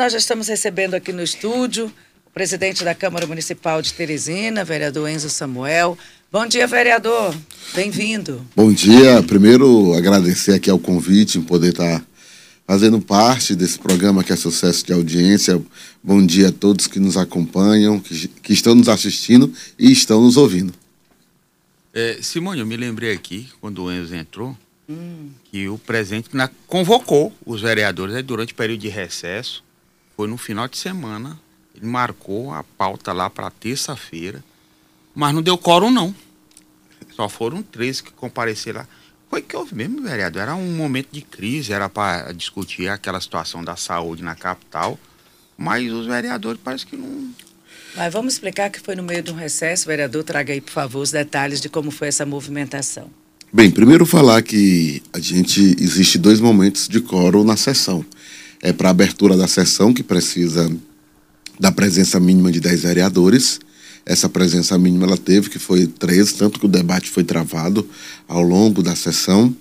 Nós já estamos recebendo aqui no estúdio o presidente da Câmara Municipal de Teresina, vereador Enzo Samuel. Bom dia, vereador. Bem-vindo. Bom dia. Primeiro, agradecer aqui ao convite em poder estar fazendo parte desse programa que é sucesso de audiência. Bom dia a todos que nos acompanham, que, que estão nos assistindo e estão nos ouvindo. É, Simone, eu me lembrei aqui, quando o Enzo entrou, hum. que o presidente convocou os vereadores né, durante o período de recesso foi no final de semana. Ele marcou a pauta lá para terça-feira, mas não deu quórum, não. Só foram três que compareceram lá. Foi que houve mesmo, vereador. Era um momento de crise, era para discutir aquela situação da saúde na capital, mas os vereadores parece que não. Mas vamos explicar que foi no meio de um recesso. Vereador, traga aí, por favor, os detalhes de como foi essa movimentação. Bem, primeiro falar que a gente existe dois momentos de quórum na sessão é, para a abertura da sessão, que precisa da presença mínima de 10 vereadores. Essa presença mínima ela teve, que foi 13, tanto que o debate foi travado ao longo da sessão.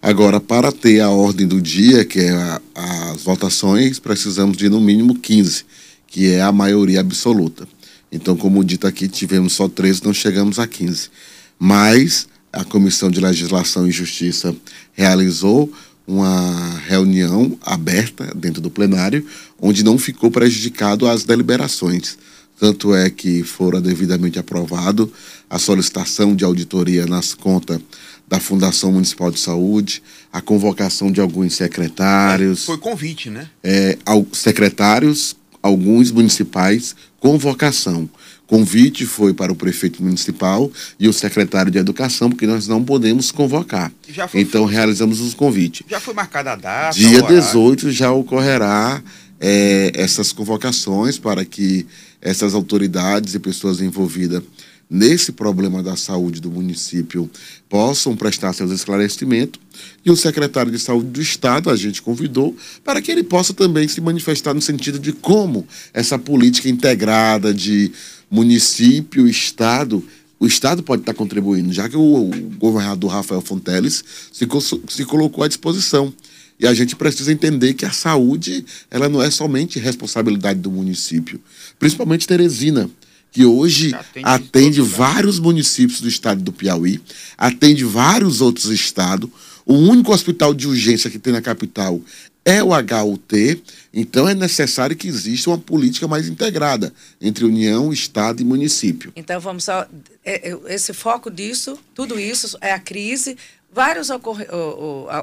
Agora, para ter a ordem do dia, que é a, as votações, precisamos de no mínimo 15, que é a maioria absoluta. Então, como dito aqui, tivemos só 13, não chegamos a 15. Mas a Comissão de Legislação e Justiça realizou uma reunião aberta dentro do plenário, onde não ficou prejudicado as deliberações. Tanto é que fora devidamente aprovado a solicitação de auditoria nas contas da Fundação Municipal de Saúde, a convocação de alguns secretários. É, foi convite, né? É, secretários, alguns municipais, convocação. Convite foi para o prefeito municipal e o secretário de Educação, porque nós não podemos convocar. então realizamos os convites. Já foi marcada a data? Dia 18 já ocorrerá é, essas convocações para que essas autoridades e pessoas envolvidas nesse problema da saúde do município possam prestar seus esclarecimentos. E o secretário de Saúde do Estado, a gente convidou, para que ele possa também se manifestar no sentido de como essa política integrada de município, Estado, o Estado pode estar contribuindo, já que o, governador Rafael Fonteles se, se colocou à disposição. E a gente precisa entender que a saúde ela não é somente responsabilidade do município, principalmente Teresina, que hoje atende, atende vários municípios do estado do Piauí, atende vários outros estados. O único hospital de urgência que tem na capital é o HUT, então é necessário que exista uma política mais integrada entre União, Estado e município. Então vamos só. É, é, esse foco disso, tudo isso é a crise, várias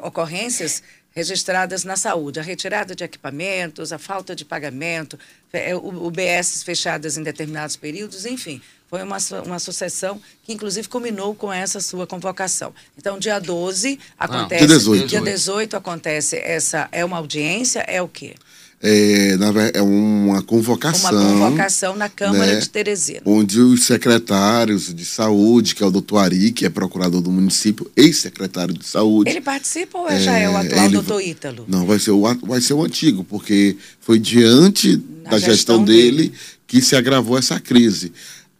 ocorrências registradas na saúde, a retirada de equipamentos, a falta de pagamento, UBS fechadas em determinados períodos, enfim. Foi uma, uma sucessão que, inclusive, culminou com essa sua convocação. Então, dia 12 acontece. Ah, dia 18. Dia 18 acontece essa. É uma audiência? É o quê? É, é uma convocação. Uma convocação na Câmara né, de Teresina. Onde os secretários de saúde, que é o doutor Ari, que é procurador do município, ex-secretário de saúde. Ele participa ou é, já é o atual doutor Ítalo? Não, vai ser, o, vai ser o antigo, porque foi diante Na da gestão, gestão dele, dele que se agravou essa crise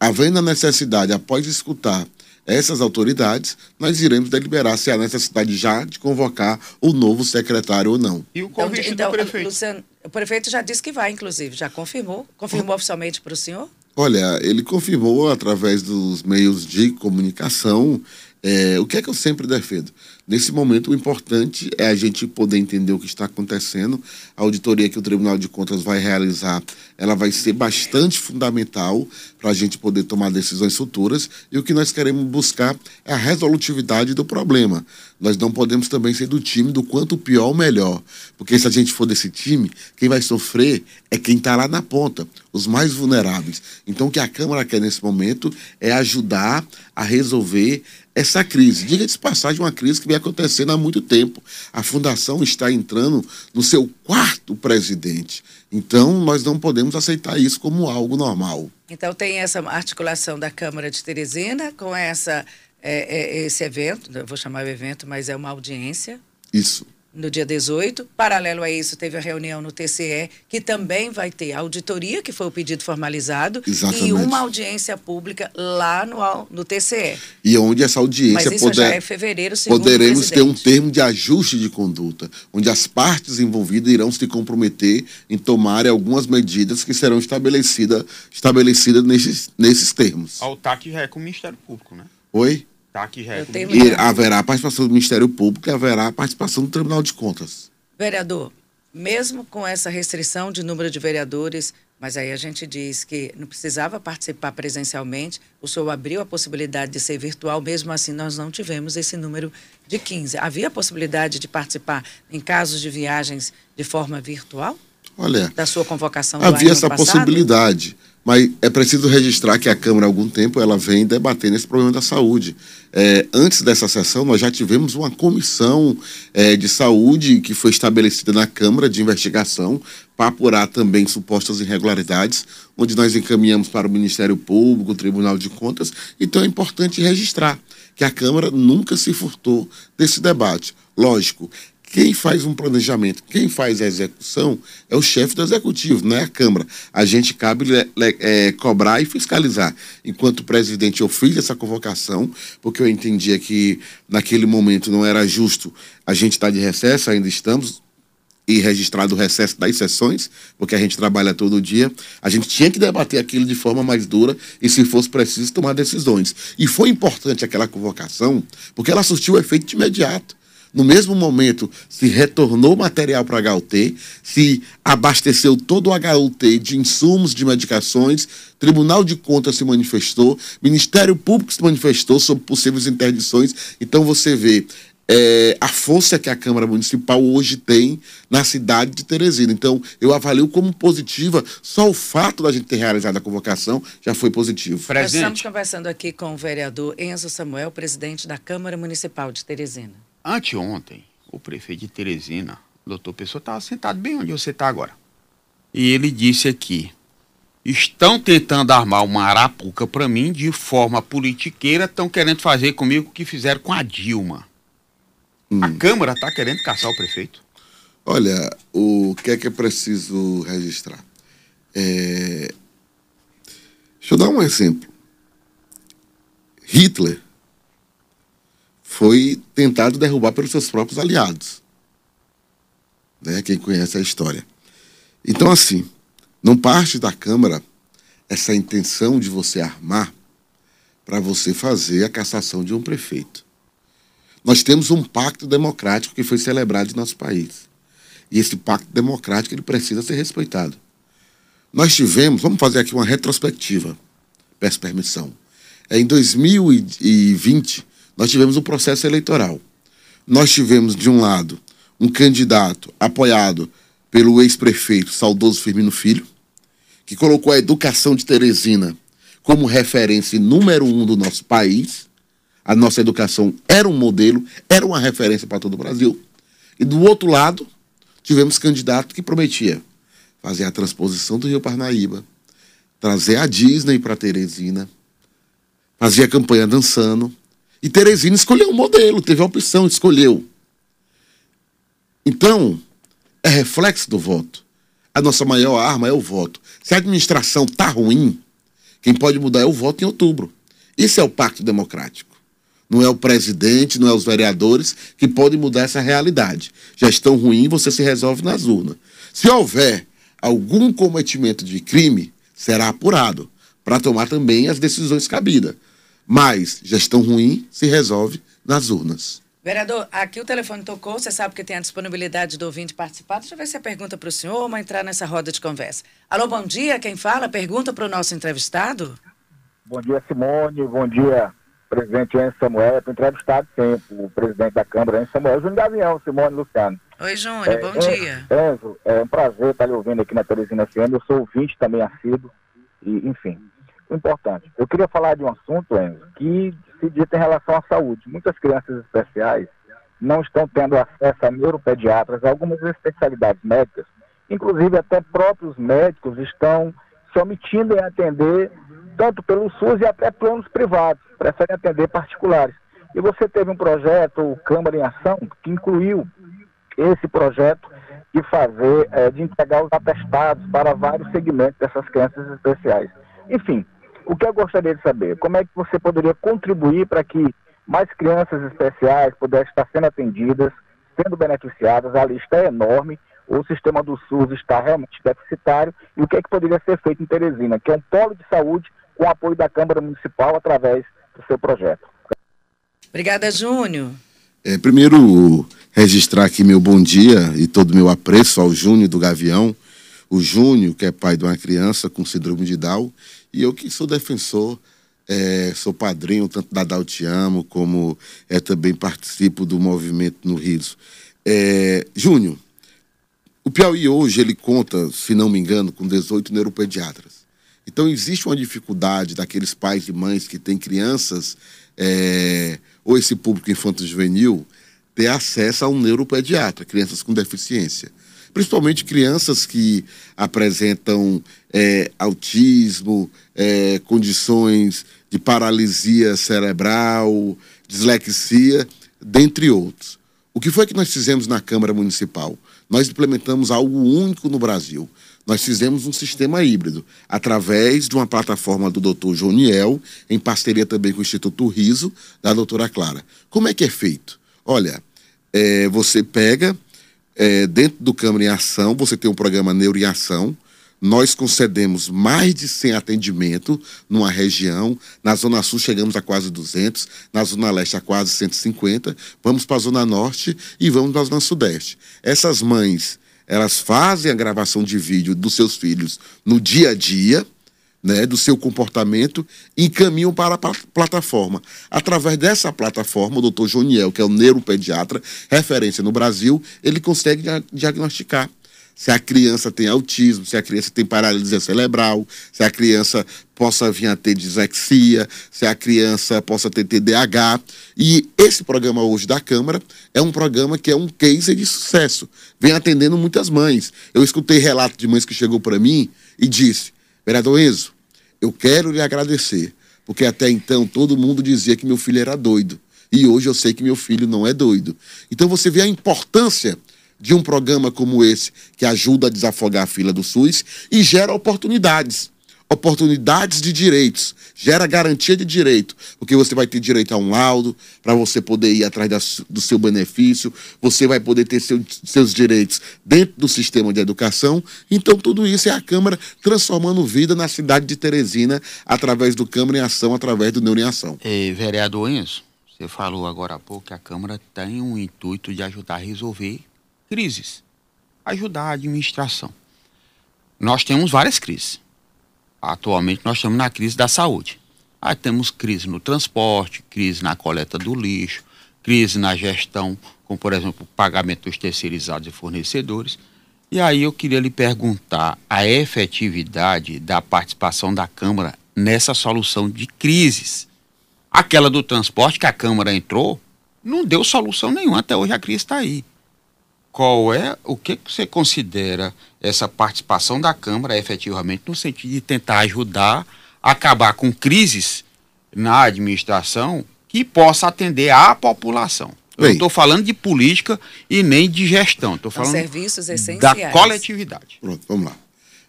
havendo a necessidade, após escutar essas autoridades, nós iremos deliberar se há necessidade já de convocar o novo secretário ou não. E o convite então, do prefeito? Luciano, o prefeito já disse que vai, inclusive, já confirmou. Confirmou oh. oficialmente para o senhor? Olha, ele confirmou através dos meios de comunicação é, o que é que eu sempre defendo? Nesse momento, o importante é a gente poder entender o que está acontecendo. A auditoria que o Tribunal de Contas vai realizar, ela vai ser bastante fundamental para a gente poder tomar decisões futuras. E o que nós queremos buscar é a resolutividade do problema. Nós não podemos também ser do time do quanto pior melhor. Porque se a gente for desse time, quem vai sofrer é quem está lá na ponta, os mais vulneráveis. Então, o que a Câmara quer nesse momento é ajudar a resolver essa crise. Diga de passagem, uma crise que vem acontecendo há muito tempo. A fundação está entrando no seu quarto presidente. Então, nós não podemos aceitar isso como algo normal. Então, tem essa articulação da Câmara de Teresina com essa, é, é, esse evento, eu vou chamar o evento, mas é uma audiência. Isso. No dia 18. Paralelo a isso, teve a reunião no TCE, que também vai ter auditoria, que foi o pedido formalizado, Exatamente. e uma audiência pública lá no, no TCE. E onde essa audiência Mas isso poder, já é fevereiro, segundo poderemos o ter um termo de ajuste de conduta, onde as partes envolvidas irão se comprometer em tomar algumas medidas que serão estabelecidas estabelecidas nesses, nesses termos. Ao TAC já é com o Ministério Público, né? Oi? TAC já é E haverá a participação do Ministério Público e haverá a participação do Tribunal de Contas. Vereador, mesmo com essa restrição de número de vereadores, mas aí a gente diz que não precisava participar presencialmente, o senhor abriu a possibilidade de ser virtual, mesmo assim nós não tivemos esse número de 15. Havia a possibilidade de participar em casos de viagens de forma virtual? Olha, Da sua convocação do havia ano essa passado? possibilidade, mas é preciso registrar que a Câmara, há algum tempo, ela vem debatendo esse problema da saúde. É, antes dessa sessão, nós já tivemos uma comissão é, de saúde que foi estabelecida na Câmara de investigação para apurar também supostas irregularidades, onde nós encaminhamos para o Ministério Público, o Tribunal de Contas. Então é importante registrar que a Câmara nunca se furtou desse debate. Lógico, quem faz um planejamento, quem faz a execução é o chefe do executivo, não é a Câmara. A gente cabe é, cobrar e fiscalizar. Enquanto presidente, eu fiz essa convocação, porque eu entendia que naquele momento não era justo a gente estar de recesso, ainda estamos, e registrado o recesso das sessões, porque a gente trabalha todo dia, a gente tinha que debater aquilo de forma mais dura e, se fosse preciso, tomar decisões. E foi importante aquela convocação, porque ela surtiu efeito de imediato. No mesmo momento, se retornou material para a HUT, se abasteceu todo o HUT de insumos, de medicações, Tribunal de Contas se manifestou, Ministério Público se manifestou sobre possíveis interdições. Então, você vê é, a força que a Câmara Municipal hoje tem na cidade de Teresina. Então, eu avalio como positiva, só o fato da gente ter realizado a convocação já foi positivo. Nós estamos Presidente, conversando aqui com o vereador Enzo Samuel, presidente da Câmara Municipal de Teresina. Anteontem, o prefeito de Teresina, o doutor Pessoa, estava sentado bem onde você está agora. E ele disse aqui: estão tentando armar uma arapuca para mim de forma politiqueira, estão querendo fazer comigo o que fizeram com a Dilma. A Câmara está querendo caçar o prefeito. Olha, o que é que é preciso registrar? É... Deixa eu dar um exemplo. Hitler foi tentado derrubar pelos seus próprios aliados. Né? Quem conhece a história. Então, assim, não parte da Câmara essa intenção de você armar para você fazer a cassação de um prefeito. Nós temos um pacto democrático que foi celebrado em nosso país. E esse pacto democrático ele precisa ser respeitado. Nós tivemos, vamos fazer aqui uma retrospectiva, peço permissão. É, em 2020, nós tivemos um processo eleitoral. Nós tivemos, de um lado, um candidato apoiado pelo ex-prefeito saudoso Firmino Filho, que colocou a educação de Teresina como referência número um do nosso país. A nossa educação era um modelo, era uma referência para todo o Brasil. E do outro lado, tivemos candidato que prometia fazer a transposição do Rio Parnaíba, trazer a Disney para Teresina, fazia campanha dançando. E Teresina escolheu um modelo, teve a opção, escolheu. Então, é reflexo do voto. A nossa maior arma é o voto. Se a administração está ruim, quem pode mudar é o voto em outubro. Isso é o pacto democrático. Não é o presidente, não é os vereadores que podem mudar essa realidade. Gestão ruim, você se resolve nas urnas. Se houver algum cometimento de crime, será apurado para tomar também as decisões cabidas. Mas gestão ruim se resolve nas urnas. Vereador, aqui o telefone tocou, você sabe que tem a disponibilidade do ouvinte participar. Deixa eu ver se é pergunta para o senhor ou entrar nessa roda de conversa. Alô, bom dia, quem fala? Pergunta para o nosso entrevistado? Bom dia, Simone. Bom dia, presidente Enzo Samuel. Estou entrevistado sempre, o presidente da Câmara, Enzo Samuel. Júnior Gavião, Simone Luciano. Oi, Júnior, É, bom Enzo, dia. Enzo, é um prazer estar lhe ouvindo aqui na Teresina FM. Eu sou ouvinte também assíduo. E, enfim, importante. Eu queria falar de um assunto, Enzo, que se dita em relação à saúde. Muitas crianças especiais não estão tendo acesso a neuropediatras, a algumas especialidades médicas. Inclusive, até próprios médicos estão se omitindo em atender tanto pelo SUS e até planos privados, preferem atender particulares. E você teve um projeto, o Câmara em Ação, que incluiu esse projeto de fazer, é, de entregar os atestados para vários segmentos dessas crianças especiais. Enfim, o que eu gostaria de saber, como é que você poderia contribuir para que mais crianças especiais pudessem estar sendo atendidas, sendo beneficiadas, a lista é enorme, o sistema do SUS está realmente deficitário, e o que é que poderia ser feito em Teresina, que é um polo de saúde com apoio da Câmara Municipal através do seu projeto. Obrigada, Júnior. É, primeiro, registrar aqui meu bom dia e todo o meu apreço ao Júnior do Gavião, o Júnior, que é pai de uma criança com síndrome de Down, e eu que sou defensor, é, sou padrinho tanto da Down Te Amo, como é, também participo do movimento no Riso. É, Júnior, o Piauí hoje, ele conta, se não me engano, com 18 neuropediatras. Então, existe uma dificuldade daqueles pais e mães que têm crianças, é, ou esse público infanto-juvenil, ter acesso a um neuropediatra, crianças com deficiência principalmente crianças que apresentam é, autismo, é, condições de paralisia cerebral, dislexia, dentre outros. O que foi que nós fizemos na Câmara Municipal? Nós implementamos algo único no Brasil. Nós fizemos um sistema híbrido, através de uma plataforma do Dr. Joniel, em parceria também com o Instituto Riso, da doutora Clara. Como é que é feito? Olha, é, você pega é, dentro do Câmara em Ação, você tem um programa Neuro em Ação. Nós concedemos mais de 100 atendimentos numa região. Na Zona Sul chegamos a quase 200, na Zona Leste a quase 150. Vamos para a Zona Norte e vamos para a Zona Sudeste. Essas mães, elas fazem a gravação de vídeo dos seus filhos no dia a dia né, do seu comportamento encaminham para a plataforma. Através dessa plataforma, o doutor Joniel, que é o neuropediatra, referência no Brasil, ele consegue diagnosticar se a criança tem autismo, se a criança tem paralisia cerebral, se a criança possa vir a ter dislexia, se a criança possa ter TDAH. E esse programa hoje da Câmara é um programa que é um case de sucesso. Vem atendendo muitas mães. Eu escutei relato de mães que chegou para mim e disse: Vereador Enzo, eu quero lhe agradecer, porque até então todo mundo dizia que meu filho era doido. E hoje eu sei que meu filho não é doido. Então você vê a importância de um programa como esse, que ajuda a desafogar a fila do SUS e gera oportunidades oportunidades de direitos, gera garantia de direito, porque você vai ter direito a um laudo para você poder ir atrás da, do seu benefício, você vai poder ter seu, seus direitos dentro do sistema de educação. Então, tudo isso é a Câmara transformando vida na cidade de Teresina através do Câmara em Ação, através do Neuro em Ação. E, vereador Enzo, você falou agora há pouco que a Câmara tem um intuito de ajudar a resolver crises, ajudar a administração. Nós temos várias crises atualmente nós estamos na crise da saúde. Aí temos crise no transporte, crise na coleta do lixo, crise na gestão, como por exemplo o pagamento dos terceirizados e fornecedores. E aí eu queria lhe perguntar a efetividade da participação da Câmara nessa solução de crises. Aquela do transporte que a Câmara entrou não deu solução nenhuma, até hoje a crise está aí qual é o que você considera essa participação da Câmara efetivamente no sentido de tentar ajudar a acabar com crises na administração que possa atender à população. Eu não estou falando de política e nem de gestão, estou falando serviços essenciais. da coletividade. Pronto, vamos lá.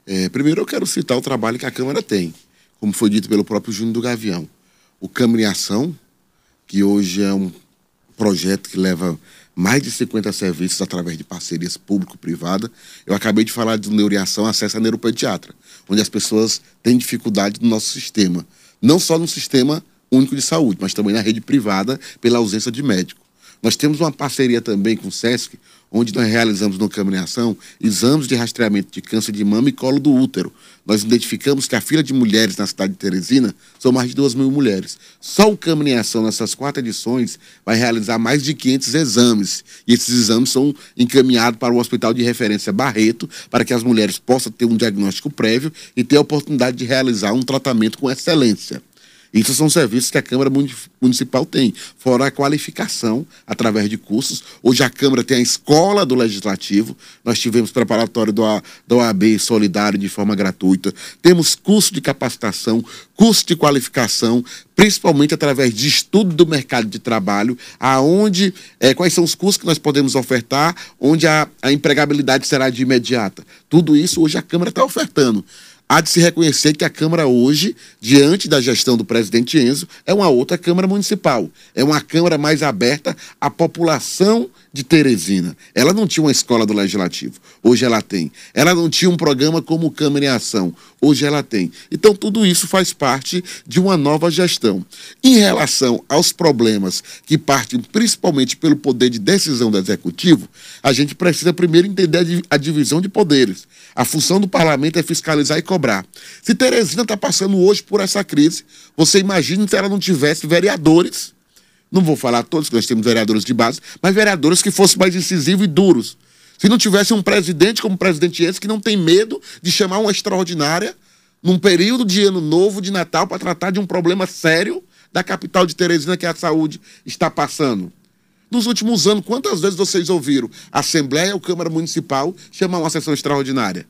É, primeiro eu quero citar o trabalho que a Câmara tem, como foi dito pelo próprio Júnior do Gavião. O Câmara em Ação, que hoje é um projeto que leva mais de 50 serviços através de parcerias público-privada. Eu acabei de falar de neureação, acesso a neuropediatra, onde as pessoas têm dificuldade no nosso sistema. Não só no sistema único de saúde, mas também na rede privada, pela ausência de médico. Nós temos uma parceria também com o SESC, onde nós realizamos no Câmara em Ação exames de rastreamento de câncer de mama e colo do útero. Nós identificamos que a fila de mulheres na cidade de Teresina são mais de 2 mil mulheres. Só o Câmara em Ação, nessas quatro edições, vai realizar mais de 500 exames. E esses exames são encaminhados para o Hospital de Referência Barreto, para que as mulheres possam ter um diagnóstico prévio e ter a oportunidade de realizar um tratamento com excelência. Isso são serviços que a Câmara Municipal tem, fora a qualificação através de cursos. Hoje a Câmara tem a escola do Legislativo, nós tivemos preparatório do OAB solidário de forma gratuita, temos curso de capacitação, curso de qualificação, principalmente através de estudo do mercado de trabalho, aonde é, quais são os cursos que nós podemos ofertar, onde a, a empregabilidade será de imediata. Tudo isso hoje a Câmara está ofertando há de se reconhecer que a Câmara hoje, diante da gestão do presidente Enzo, é uma outra Câmara Municipal. É uma Câmara mais aberta à população de Teresina. Ela não tinha uma escola do Legislativo, hoje ela tem. Ela não tinha um programa como Câmara em Ação, hoje ela tem. Então, tudo isso faz parte de uma nova gestão. Em relação aos problemas que partem principalmente pelo poder de decisão do Executivo, a gente precisa primeiro entender a divisão de poderes. A função do parlamento é fiscalizar e cobrar. Se Teresina está passando hoje por essa crise, você imagina se ela não tivesse vereadores não vou falar todos, nós temos vereadores de base, mas vereadores que fossem mais incisivos e duros. Se não tivesse um presidente como o presidente esse, que não tem medo de chamar uma extraordinária num período de ano novo, de Natal, para tratar de um problema sério da capital de Teresina que a saúde está passando. Nos últimos anos, quantas vezes vocês ouviram a Assembleia ou Câmara Municipal chamar uma sessão extraordinária?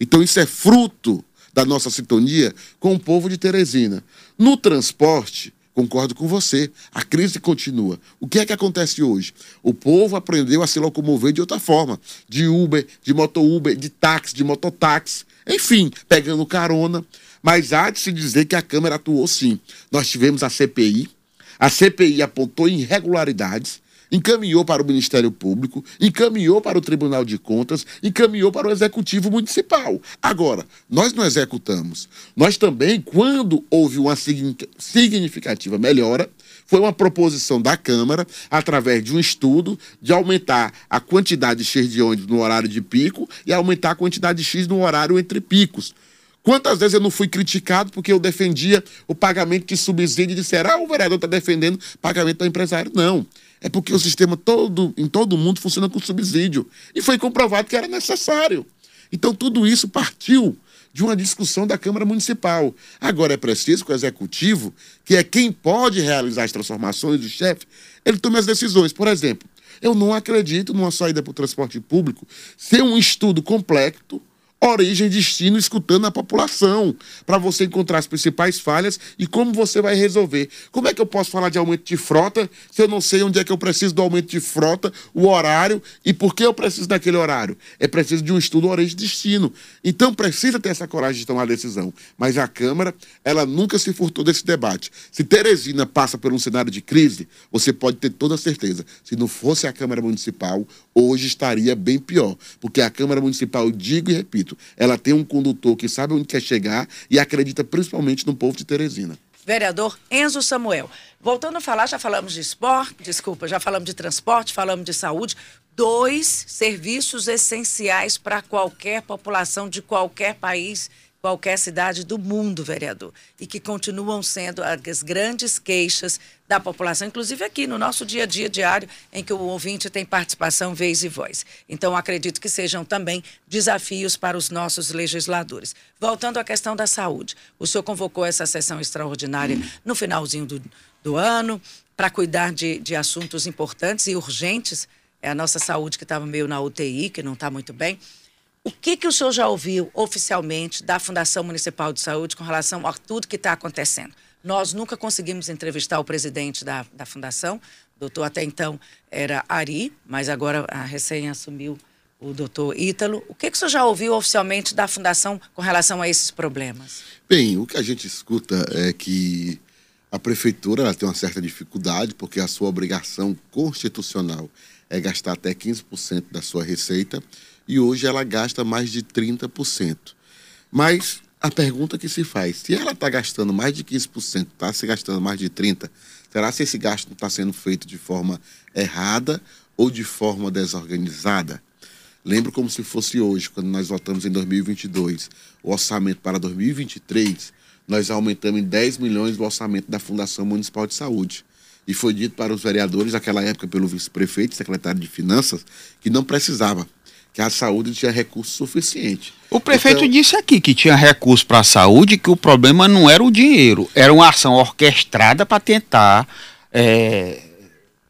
Então, isso é fruto da nossa sintonia com o povo de Teresina. No transporte, Concordo com você. A crise continua. O que é que acontece hoje? O povo aprendeu a se locomover de outra forma. De Uber, de moto-Uber, de táxi, de mototáxi. Enfim, pegando carona. Mas há de se dizer que a Câmara atuou sim. Nós tivemos a CPI. A CPI apontou irregularidades encaminhou para o Ministério Público, encaminhou para o Tribunal de Contas, encaminhou para o Executivo Municipal. Agora, nós não executamos. Nós também, quando houve uma significativa melhora, foi uma proposição da Câmara, através de um estudo, de aumentar a quantidade X de ônibus no horário de pico e aumentar a quantidade X no horário entre picos. Quantas vezes eu não fui criticado porque eu defendia o pagamento de subsídio e disseram, ah, o vereador está defendendo pagamento para empresário. Não. É porque o sistema todo, em todo o mundo funciona com subsídio. E foi comprovado que era necessário. Então, tudo isso partiu de uma discussão da Câmara Municipal. Agora é preciso que o Executivo, que é quem pode realizar as transformações, o chefe, ele tome as decisões. Por exemplo, eu não acredito numa saída para o transporte público ser um estudo completo origem, destino, escutando a população, para você encontrar as principais falhas e como você vai resolver. Como é que eu posso falar de aumento de frota se eu não sei onde é que eu preciso do aumento de frota, o horário e por que eu preciso daquele horário? É preciso de um estudo origem e destino. Então precisa ter essa coragem de tomar a decisão. Mas a Câmara, ela nunca se furtou desse debate. Se Teresina passa por um cenário de crise, você pode ter toda certeza. Se não fosse a Câmara Municipal, hoje estaria bem pior. Porque a Câmara Municipal, digo e repito, ela tem um condutor que sabe onde quer chegar e acredita principalmente no povo de Teresina. Vereador Enzo Samuel. Voltando a falar, já falamos de esporte, desculpa, já falamos de transporte, falamos de saúde. Dois serviços essenciais para qualquer população de qualquer país qualquer cidade do mundo, vereador, e que continuam sendo as grandes queixas da população, inclusive aqui no nosso dia a dia diário, em que o ouvinte tem participação, vez e voz. Então, acredito que sejam também desafios para os nossos legisladores. Voltando à questão da saúde, o senhor convocou essa sessão extraordinária no finalzinho do, do ano para cuidar de, de assuntos importantes e urgentes. É a nossa saúde que estava meio na UTI, que não está muito bem. O que, que o senhor já ouviu oficialmente da Fundação Municipal de Saúde com relação a tudo que está acontecendo? Nós nunca conseguimos entrevistar o presidente da, da fundação, o doutor até então era Ari, mas agora a recém assumiu o doutor Ítalo. O que, que o senhor já ouviu oficialmente da fundação com relação a esses problemas? Bem, o que a gente escuta é que a prefeitura tem uma certa dificuldade, porque a sua obrigação constitucional é gastar até 15% da sua receita e hoje ela gasta mais de 30%. Mas a pergunta que se faz, se ela está gastando mais de 15%, está se gastando mais de 30%, será se esse gasto está sendo feito de forma errada ou de forma desorganizada? Lembro como se fosse hoje, quando nós votamos em 2022, o orçamento para 2023, nós aumentamos em 10 milhões o orçamento da Fundação Municipal de Saúde. E foi dito para os vereadores, naquela época, pelo vice-prefeito, secretário de Finanças, que não precisava que a saúde tinha recurso suficiente. O prefeito então, disse aqui que tinha recurso para a saúde, que o problema não era o dinheiro, era uma ação orquestrada para tentar é,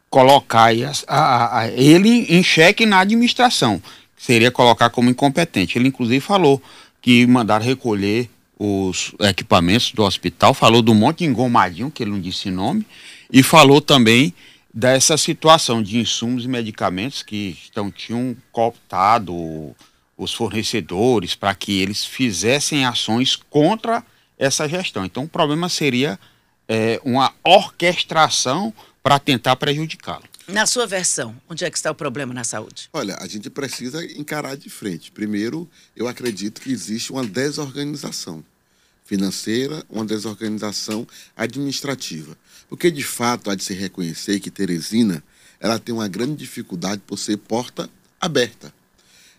colocar a, a, a, ele em xeque na administração, seria colocar como incompetente. Ele, inclusive, falou que mandaram recolher os equipamentos do hospital, falou do monte engomadinho, que ele não disse nome, e falou também dessa situação de insumos e medicamentos que estão, tinham cooptado os fornecedores para que eles fizessem ações contra essa gestão. Então, o problema seria é, uma orquestração para tentar prejudicá-lo. Na sua versão, onde é que está o problema na saúde? Olha, a gente precisa encarar de frente. Primeiro, eu acredito que existe uma desorganização financeira, uma desorganização administrativa. Porque, de fato, há de se reconhecer que Teresina ela tem uma grande dificuldade por ser porta aberta.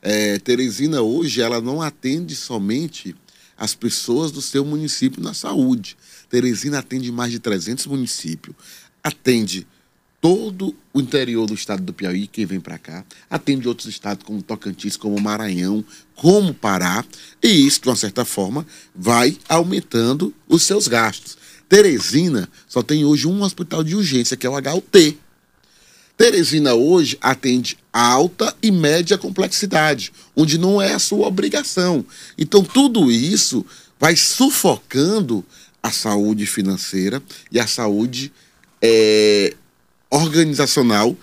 É, Teresina hoje ela não atende somente as pessoas do seu município na saúde. Teresina atende mais de 300 municípios, atende todo o interior do estado do Piauí, quem vem para cá, atende outros estados como Tocantins, como Maranhão, como Pará, e isso, de uma certa forma, vai aumentando os seus gastos. Teresina só tem hoje um hospital de urgência, que é o HUT. Teresina hoje atende alta e média complexidade, onde não é a sua obrigação. Então, tudo isso vai sufocando a saúde financeira e a saúde é, organizacional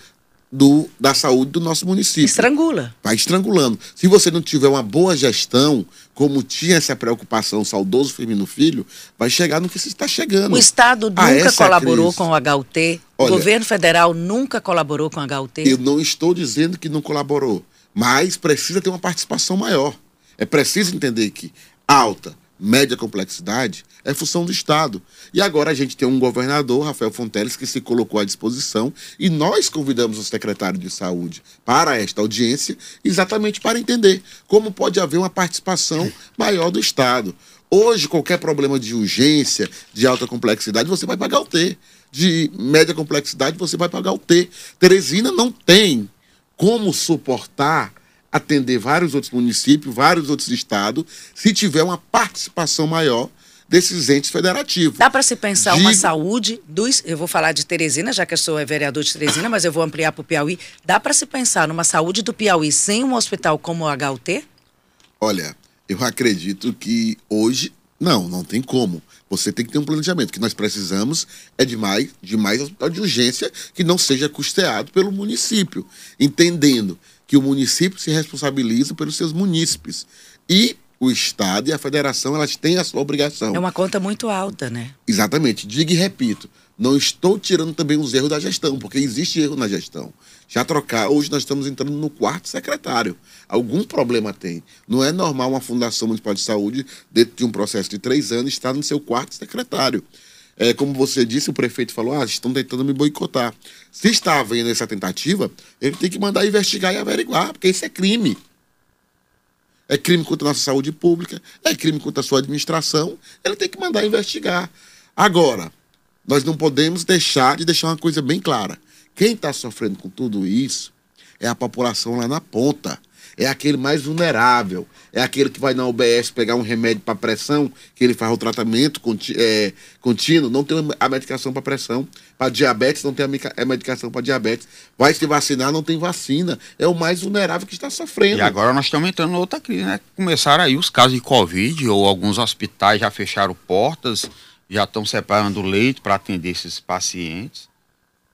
do, da saúde do nosso município. Estrangula. Vai estrangulando. Se você não tiver uma boa gestão, como tinha essa preocupação, saudoso Firmino Filho, vai chegar no que se está chegando. O Estado nunca colaborou com o HUT. Olha, o governo federal nunca colaborou com o HUT. Eu não estou dizendo que não colaborou, mas precisa ter uma participação maior. É preciso entender que alta, média complexidade é função do Estado. E agora a gente tem um governador, Rafael Fonteles, que se colocou à disposição e nós convidamos o secretário de Saúde para esta audiência exatamente para entender como pode haver uma participação maior do Estado. Hoje, qualquer problema de urgência, de alta complexidade, você vai pagar o T. De média complexidade, você vai pagar o T. Teresina não tem como suportar atender vários outros municípios, vários outros estados, se tiver uma participação maior desses entes federativos. Dá para se pensar uma saúde dos. Eu vou falar de Teresina, já que eu sou vereador de Teresina, mas eu vou ampliar para o Piauí. Dá para se pensar numa saúde do Piauí sem um hospital como o HUT? Olha, eu acredito que hoje. Não, não tem como. Você tem que ter um planejamento. O que nós precisamos é de mais, de mais hospital de urgência que não seja custeado pelo município. Entendendo que o município se responsabiliza pelos seus munícipes. E o Estado e a Federação, elas têm a sua obrigação. É uma conta muito alta, né? Exatamente. Diga e repito, não estou tirando também os erros da gestão, porque existe erro na gestão. Já trocar, hoje nós estamos entrando no quarto secretário. Algum problema tem. Não é normal uma Fundação Municipal de Saúde, dentro de um processo de três anos, estar no seu quarto secretário. É, como você disse, o prefeito falou: ah, estão tentando me boicotar. Se está havendo essa tentativa, ele tem que mandar investigar e averiguar, porque isso é crime. É crime contra a nossa saúde pública, é crime contra a sua administração. Ele tem que mandar investigar. Agora, nós não podemos deixar de deixar uma coisa bem clara. Quem está sofrendo com tudo isso é a população lá na ponta é aquele mais vulnerável, é aquele que vai na UBS pegar um remédio para pressão, que ele faz o tratamento é, contínuo, não tem a medicação para pressão, para diabetes, não tem a medicação para diabetes, vai se vacinar, não tem vacina, é o mais vulnerável que está sofrendo. E agora nós estamos entrando em outra crise, né? Começaram aí os casos de Covid, ou alguns hospitais já fecharam portas, já estão separando leito para atender esses pacientes.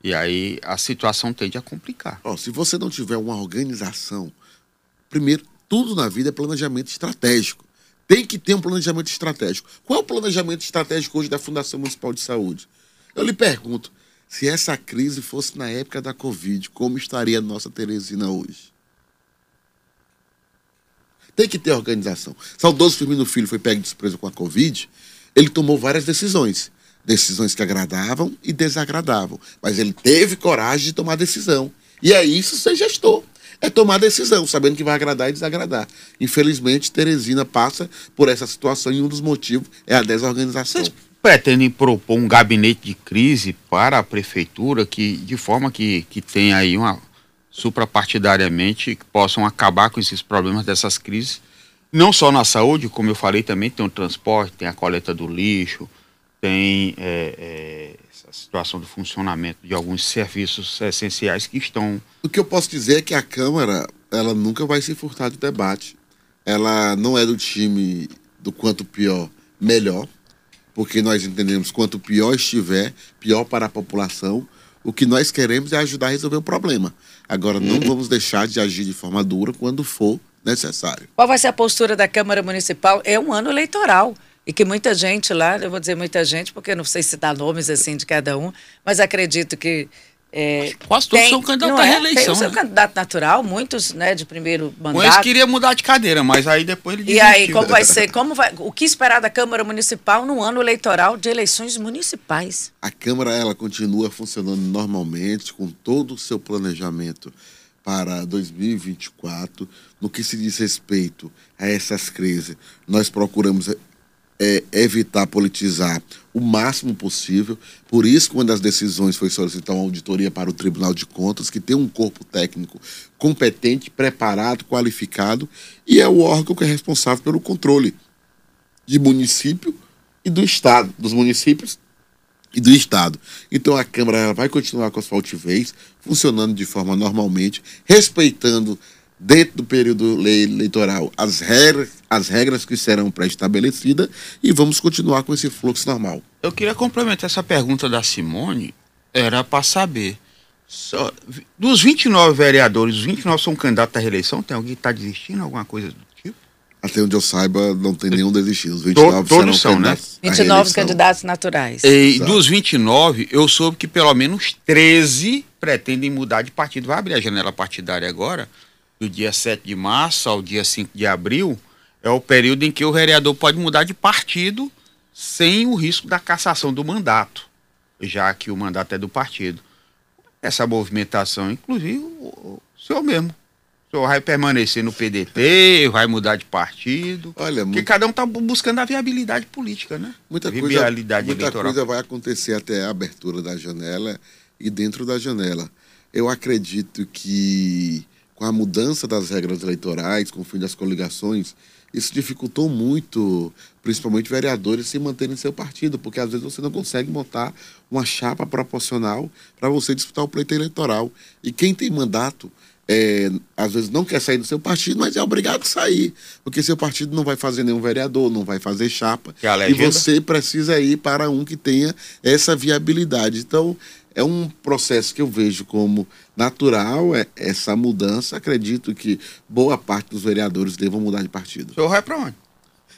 E aí a situação tende a complicar. Oh, se você não tiver uma organização Primeiro, tudo na vida é planejamento estratégico. Tem que ter um planejamento estratégico. Qual é o planejamento estratégico hoje da Fundação Municipal de Saúde? Eu lhe pergunto, se essa crise fosse na época da Covid, como estaria a nossa Teresina hoje? Tem que ter organização. Saudoso Firmino Filho foi pego de surpresa com a Covid, ele tomou várias decisões. Decisões que agradavam e desagradavam. Mas ele teve coragem de tomar decisão. E é isso ser gestor é tomar decisão, sabendo que vai agradar e desagradar. Infelizmente, Teresina passa por essa situação e um dos motivos é a desorganização. Vocês pretendem propor um gabinete de crise para a prefeitura que, de forma que, que tenha aí uma suprapartidariamente que possam acabar com esses problemas dessas crises, não só na saúde, como eu falei também, tem o transporte, tem a coleta do lixo, tem é, é, situação do funcionamento de alguns serviços essenciais que estão... O que eu posso dizer é que a Câmara, ela nunca vai se furtar de debate. Ela não é do time do quanto pior, melhor, porque nós entendemos quanto pior estiver, pior para a população. O que nós queremos é ajudar a resolver o problema. Agora, não uhum. vamos deixar de agir de forma dura quando for necessário. Qual vai ser a postura da Câmara Municipal? É um ano eleitoral. E que muita gente lá, eu vou dizer muita gente, porque não sei se dá nomes assim de cada um, mas acredito que é, Quase todos tem, são candidatos à é? reeleição. Tem o seu né? candidato natural, muitos né, de primeiro mandato. Mas queria mudar de cadeira, mas aí depois ele desistiu. E aí, como vai ser? Como vai, o que esperar da Câmara Municipal no ano eleitoral de eleições municipais? A Câmara ela continua funcionando normalmente, com todo o seu planejamento para 2024. No que se diz respeito a essas crises, nós procuramos é, evitar politizar o máximo possível. Por isso, quando as decisões foi solicitar uma auditoria para o Tribunal de Contas, que tem um corpo técnico competente, preparado, qualificado, e é o órgão que é responsável pelo controle de município e do Estado, dos municípios e do Estado. Então a Câmara vai continuar com a sua altivez, funcionando de forma normalmente, respeitando dentro do período eleitoral as regras, as regras que serão pré-estabelecidas e vamos continuar com esse fluxo normal. Eu queria complementar essa pergunta da Simone, era para saber, só, dos 29 vereadores, os 29 são candidatos à reeleição, tem alguém que está desistindo, alguma coisa do tipo? Até onde eu saiba, não tem nenhum desistido. Os 29 Todos são, né? 29 candidatos naturais. E Exato. dos 29, eu soube que pelo menos 13 pretendem mudar de partido. Vai abrir a janela partidária agora do dia 7 de março ao dia 5 de abril, é o período em que o vereador pode mudar de partido sem o risco da cassação do mandato, já que o mandato é do partido. Essa movimentação, inclusive, o, senhor mesmo. O senhor vai permanecer no PDT, vai mudar de partido. Olha, porque muito... cada um está buscando a viabilidade política, né? Muita, coisa, muita coisa vai acontecer até a abertura da janela e dentro da janela. Eu acredito que com a mudança das regras eleitorais, com o fim das coligações, isso dificultou muito, principalmente vereadores, se manterem em seu partido, porque às vezes você não consegue montar uma chapa proporcional para você disputar o pleito eleitoral. E quem tem mandato, é, às vezes não quer sair do seu partido, mas é obrigado a sair, porque seu partido não vai fazer nenhum vereador, não vai fazer chapa, é e você precisa ir para um que tenha essa viabilidade. Então, é um processo que eu vejo como natural, é essa mudança. Acredito que boa parte dos vereadores devam mudar de partido. O senhor vai para onde?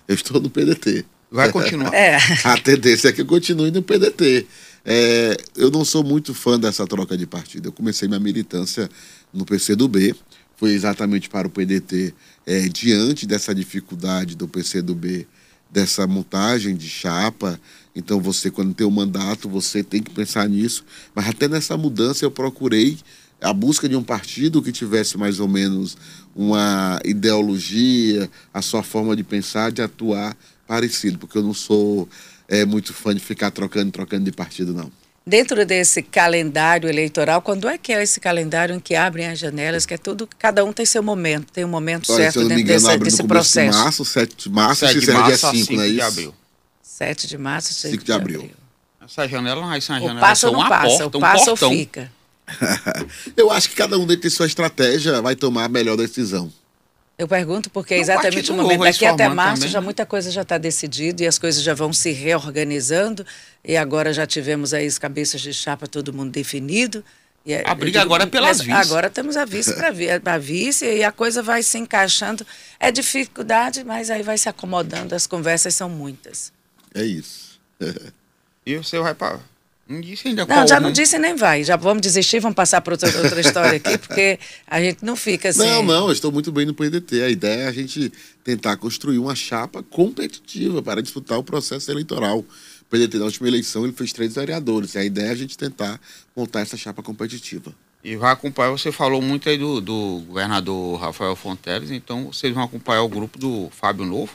Eu estou no PDT. Vai continuar? É. A tendência é que eu continue no PDT. É, eu não sou muito fã dessa troca de partido. Eu comecei minha militância no PCdoB, foi exatamente para o PDT, é, diante dessa dificuldade do PCdoB, dessa montagem de chapa, então você, quando tem o um mandato, você tem que pensar nisso. Mas até nessa mudança eu procurei a busca de um partido que tivesse mais ou menos uma ideologia, a sua forma de pensar, de atuar parecido, porque eu não sou é, muito fã de ficar trocando, trocando de partido, não. Dentro desse calendário eleitoral, quando é que é esse calendário em que abrem as janelas, que é tudo, cada um tem seu momento, tem um momento Olha, certo dentro engano, desse, desse processo? De março, 7 de março, 7 de março, dia 5, não é isso? de abril. 7 de março, 5 de, de abril. abril. Essa janela não ser uma janela, passa ou não passa, porta, o passa ou fica. Eu acho que cada um dentro de sua estratégia vai tomar a melhor decisão. Eu pergunto porque é exatamente o momento. Daqui até março também, já muita coisa já está decidida e as coisas já vão se reorganizando. E agora já tivemos aí as cabeças de chapa, todo mundo definido. E é, a briga agora é pelas vices. Agora temos a vice para vice e a coisa vai se encaixando. É dificuldade, mas aí vai se acomodando. As conversas são muitas. É isso. e você vai para. Não disse ainda Não, já não disse nem vai. Já vamos desistir, vamos passar para outra, outra história aqui, porque a gente não fica assim. Não, não, eu estou muito bem no PDT. A ideia é a gente tentar construir uma chapa competitiva para disputar o processo eleitoral. O PDT, na última eleição, ele fez três vereadores. E a ideia é a gente tentar montar essa chapa competitiva. E vai acompanhar, você falou muito aí do, do governador Rafael Fonteles, então vocês vão acompanhar o grupo do Fábio Novo?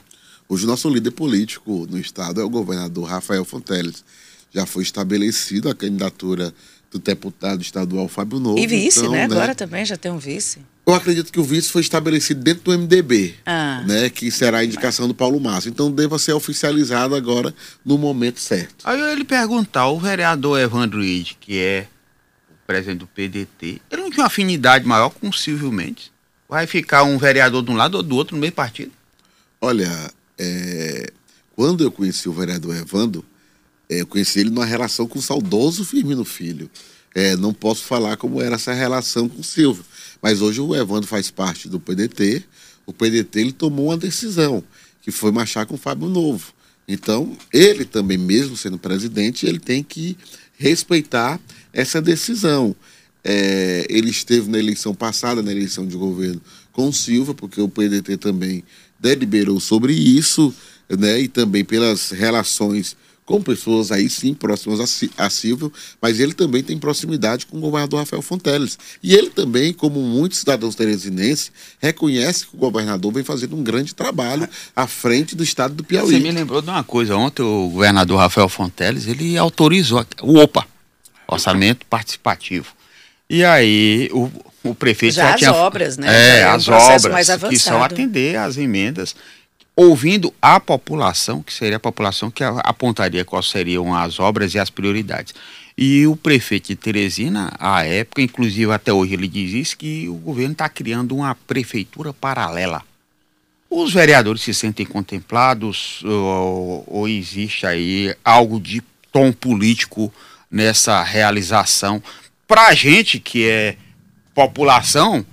Hoje o nosso líder político no estado é o governador Rafael Fonteles. Já foi estabelecida a candidatura do deputado estadual Fábio Novo. E vice, então, né? Agora também já tem um vice. Eu acredito que o vice foi estabelecido dentro do MDB, Ah. né? Que será a indicação do Paulo Márcio. Então deva ser oficializado agora no momento certo. Aí eu ia lhe perguntar, o vereador Evandro Ide, que é o presidente do PDT, ele não tinha uma afinidade maior com o Silvio Mendes? Vai ficar um vereador de um lado ou do outro no mesmo partido? Olha, é, quando eu conheci o vereador Evandro, é, eu conheci ele numa relação com o saudoso Firmino Filho. É, não posso falar como era essa relação com o Silvio, mas hoje o Evandro faz parte do PDT. O PDT ele tomou uma decisão, que foi marchar com o Fábio Novo. Então, ele também, mesmo sendo presidente, ele tem que respeitar essa decisão. É, ele esteve na eleição passada, na eleição de governo, com o Silva, porque o PDT também deliberou sobre isso, né? E também pelas relações com pessoas aí sim próximas a, Si- a Silvio, mas ele também tem proximidade com o governador Rafael Fonteles. E ele também, como muitos cidadãos teresinenses, reconhece que o governador vem fazendo um grande trabalho à frente do estado do Piauí. Você me lembrou de uma coisa. Ontem o governador Rafael Fonteles, ele autorizou o OPA, Orçamento Participativo. E aí o, o prefeito Já já, as tinha... obras, né? É, é um as processo obras mais que são atender às emendas, ouvindo a população, que seria a população que apontaria quais seriam as obras e as prioridades. E o prefeito de Teresina, à época, inclusive até hoje ele diz isso, que o governo está criando uma prefeitura paralela. Os vereadores se sentem contemplados ou, ou existe aí algo de tom político nessa realização? Para a gente que é população,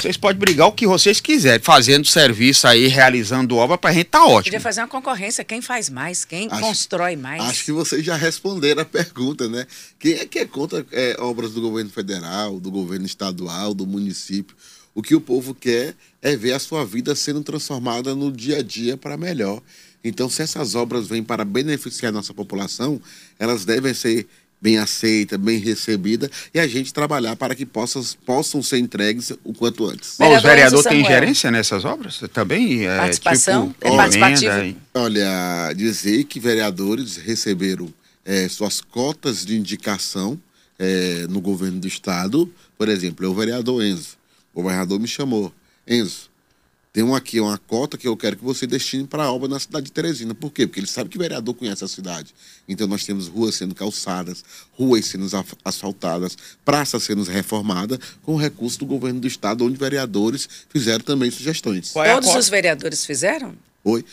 vocês podem brigar o que vocês quiserem, fazendo serviço aí, realizando obra, para a gente tá ótimo. Podia fazer uma concorrência. Quem faz mais? Quem Acho- constrói mais? Acho que vocês já responderam a pergunta, né? Quem é que é contra é, obras do governo federal, do governo estadual, do município? O que o povo quer é ver a sua vida sendo transformada no dia a dia para melhor. Então, se essas obras vêm para beneficiar a nossa população, elas devem ser bem aceitas, bem recebidas e a gente trabalhar para que possam, possam ser entregues o quanto antes. Bom, os Vereador vereadores têm Samuel. gerência nessas obras também? É, Participação? tipo, É participativo? Olha, dizer que vereadores receberam eh, suas cotas de indicação eh, no governo do estado. Por exemplo, é o vereador Enzo. O governador me chamou. Enzo, tem um aqui uma cota que eu quero que você destine para a obra na cidade de Teresina. Por quê? Porque ele sabe que o vereador conhece a cidade. Então nós temos ruas sendo calçadas, ruas sendo asfaltadas, praças sendo reformadas com recurso do governo do estado, onde vereadores fizeram também sugestões. É Todos os vereadores fizeram? Oi?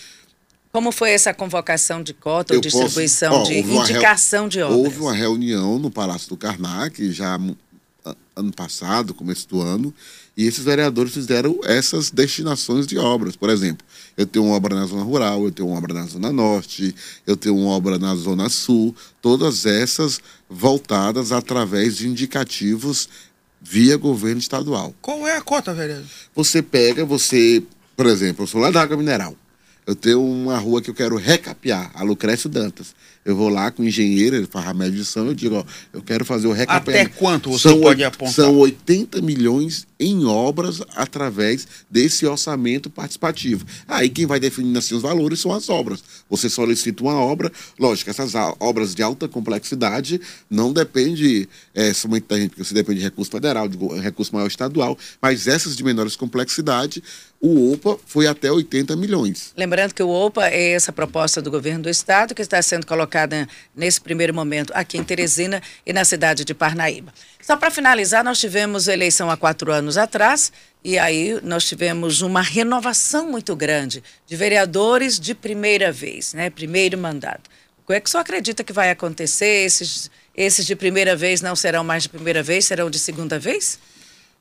Como foi essa convocação de cota ou Eu posso- distribuição ó, de uma reu- indicação de obras? Houve uma reunião no Palácio do Karnak, já ano passado, começo do ano, e esses vereadores fizeram essas destinações de obras. Por exemplo, eu tenho uma obra na Zona Rural, eu tenho uma obra na Zona Norte, eu tenho uma obra na Zona Sul, todas essas voltadas através de indicativos via governo estadual. Qual é a cota, vereador? Você pega, você, por exemplo, eu sou lá da Água Mineral. Eu tenho uma rua que eu quero recapear, a Lucrécio Dantas. Eu vou lá com o engenheiro, ele faz a medição, eu digo, ó, eu quero fazer o recapeamento. Até quanto você São pode apontar? São 80 milhões em obras através desse orçamento participativo. Aí quem vai definindo assim os valores são as obras. Você solicita uma obra, lógico, essas a- obras de alta complexidade não depende é, somente da gente, porque você depende de recurso federal, de recurso maior estadual, mas essas de menores complexidade, o OPA foi até 80 milhões. Lembrando que o OPA é essa proposta do governo do estado que está sendo colocada nesse primeiro momento aqui em Teresina e na cidade de Parnaíba. Só para finalizar, nós tivemos eleição há quatro anos atrás e aí nós tivemos uma renovação muito grande de vereadores de primeira vez, né? Primeiro mandato. O é que senhor acredita que vai acontecer? Esses, esses de primeira vez não serão mais de primeira vez, serão de segunda vez?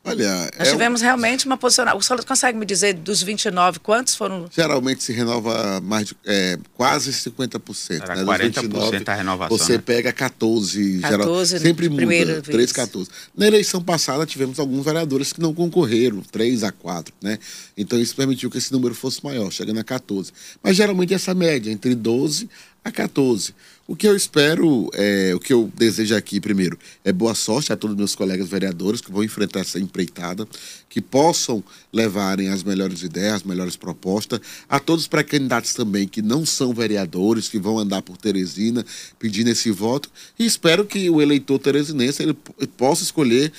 Olha, Nós é um- tivemos realmente uma posicionada. O senhor consegue me dizer dos 29, quantos foram Geralmente se renova mais de, é, quase 50%. Era né? Dos 40% a renovação, Você né? pega 14, 14 geral, sempre de primeira muda, vez. 3, 14. Na eleição passada tivemos alguns vereadores que não concorreram, 3 a 4, né? Então isso permitiu que esse número fosse maior, chegando a 14. Mas geralmente essa média, entre 12 a 14. O que eu espero, é, o que eu desejo aqui, primeiro, é boa sorte a todos os meus colegas vereadores que vão enfrentar essa empreitada, que possam levarem as melhores ideias, as melhores propostas, a todos os pré-candidatos também que não são vereadores, que vão andar por Teresina pedindo esse voto, e espero que o eleitor teresinense ele possa escolher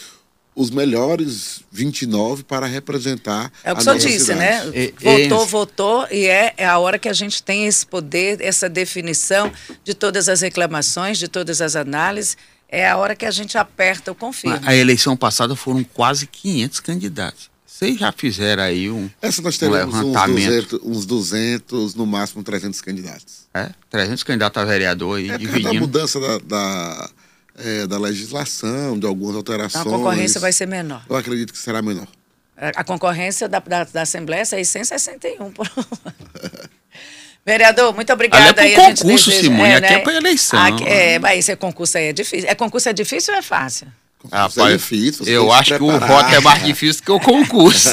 os melhores 29 para representar É o que o senhor disse, né? cidade. E- votou, esse- votou, e é, é a hora que a gente tem esse poder, essa definição de todas as reclamações, de todas as análises, é a hora que a gente aperta o confirma. A eleição passada foram quase 500 candidatos. Vocês já fizeram aí um, Essa nós um teremos uns levantamento. 200, uns 200, no máximo 300 candidatos. é, 300 candidatos a vereador aí, É dividindo. mudança da, da, é, da legislação, de algumas alterações. Então a concorrência vai ser menor. Eu acredito que será menor. A concorrência da, da, da Assembleia é 661. Por... Vereador, muito obrigada. Ali é concurso, Simone, aqui é pra eleição. Aqui- é, mas esse concurso aí é difícil. É concurso é difícil ou é fácil? É difícil, você tem eu acho que o voto é mais difícil que o concurso.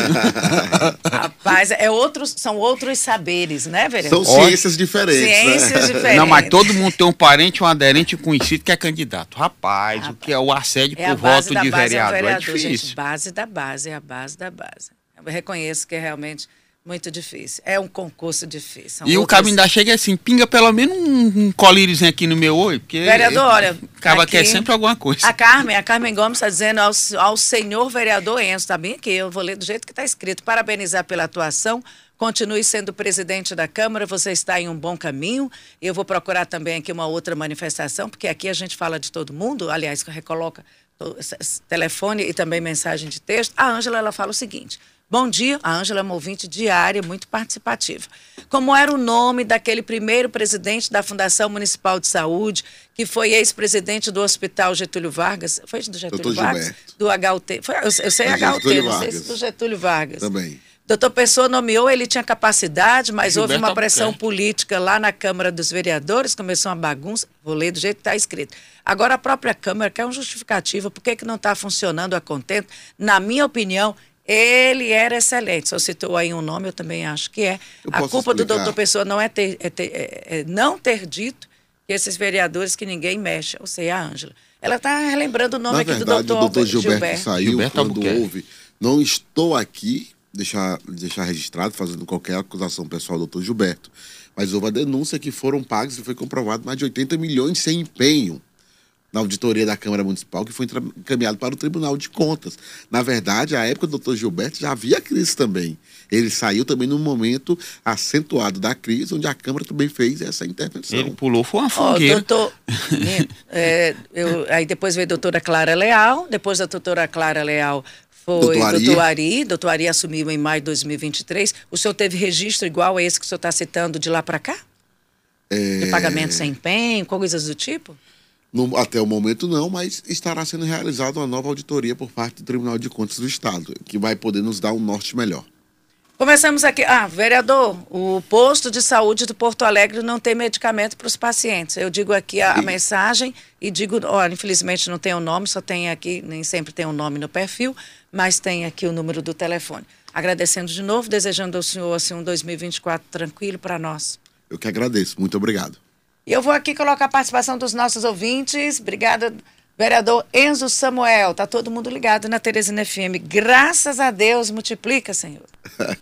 Rapaz, é outros, são outros saberes, né, vereador? São ciências diferentes. Ciências né? diferentes. Não, mas todo mundo tem um parente, um aderente, um conhecido que é candidato. Rapaz, o que é o assédio É por voto de base, vereador, é, é vereador, difícil. gente. Base da base, é a base da base. Eu reconheço que é realmente muito difícil. É um concurso difícil. São E o caminho da chega é assim, pinga pelo menos um, um colíriozinho aqui no meu olho, porque Vereador, olha, acaba que é sempre alguma coisa. A Carmen, a Carmen Gomes está dizendo ao, ao senhor vereador Enzo, está bem aqui, eu vou ler do jeito que está escrito. Parabenizar pela atuação, continue sendo presidente da Câmara, você está em um bom caminho. Eu vou procurar também aqui uma outra manifestação, porque aqui a gente fala de todo mundo, aliás, recoloca telefone e também mensagem de texto. A Ângela, ela fala o seguinte. Bom dia, a Ângela é uma ouvinte diária, muito participativa. Como era o nome daquele primeiro presidente da Fundação Municipal de Saúde, que foi ex-presidente do Hospital Getúlio Vargas? Foi do Getúlio Doutor Vargas? Gilberto. Do HUT. Foi, eu, eu sei É, HUT, Getúlio não sei se Vargas. do Getúlio Vargas. Também. Doutor Pessoa nomeou, ele tinha capacidade, mas houve Gilberto uma pressão Albuquerque. política lá na Câmara dos Vereadores, começou uma bagunça, vou ler do jeito que está escrito. Agora a própria Câmara quer uma justificativa, por que, que não está funcionando a contento? Na minha opinião, ele era excelente. Só citou aí um nome, eu também acho que é. Eu A culpa do explicar? doutor Pessoa não é, ter, é ter- é- é não ter dito que esses vereadores que ninguém mexe, ou seja, a Ângela. Ela está relembrando o nome Na aqui verdade, do doutor o doutor Gilberto, Gilberto. saiu Gilberto quando Albuquerque. houve. Não estou aqui, deixar, deixar registrado, fazendo qualquer acusação pessoal do doutor Gilberto. Mas houve a denúncia que foram pagos e foi comprovado mais de 80 milhões sem empenho na auditoria da Câmara Municipal, que foi encaminhado para o Tribunal de Contas. Na verdade, à época do doutor Gilberto já havia crise também. Ele saiu também num momento acentuado da crise, onde a Câmara também fez essa intervenção. Ele pulou, foi uma fogueira. doutor, é, eu- aí depois veio a doutora Clara Leal, depois da doutora Clara Leal foi Doutor Ari. doutor Ari, doutor Ari assumiu em maio de 2023. O senhor teve registro igual a esse que o senhor está citando de lá para cá? É. De pagamento sem empenho, coisas do tipo? No- até o momento não, mas estará sendo realizada uma nova auditoria por parte do Tribunal de Contas do Estado, que vai poder nos dar um norte melhor. Começamos aqui. Ah, vereador, o posto de saúde do Porto Alegre não tem medicamento para os pacientes. Eu digo aqui a, a mensagem e digo, olha, infelizmente não tem o nome, só tem aqui, nem sempre tem o nome no perfil, mas tem aqui o número do telefone. Agradecendo de novo, desejando ao senhor assim, um 2024 tranquilo para nós. Eu que agradeço. Muito obrigado. E eu vou aqui colocar a participação dos nossos ouvintes. Obrigada, vereador Enzo Samuel. Tá todo mundo ligado na Teresina FM. Graças a Deus, multiplica, Senhor.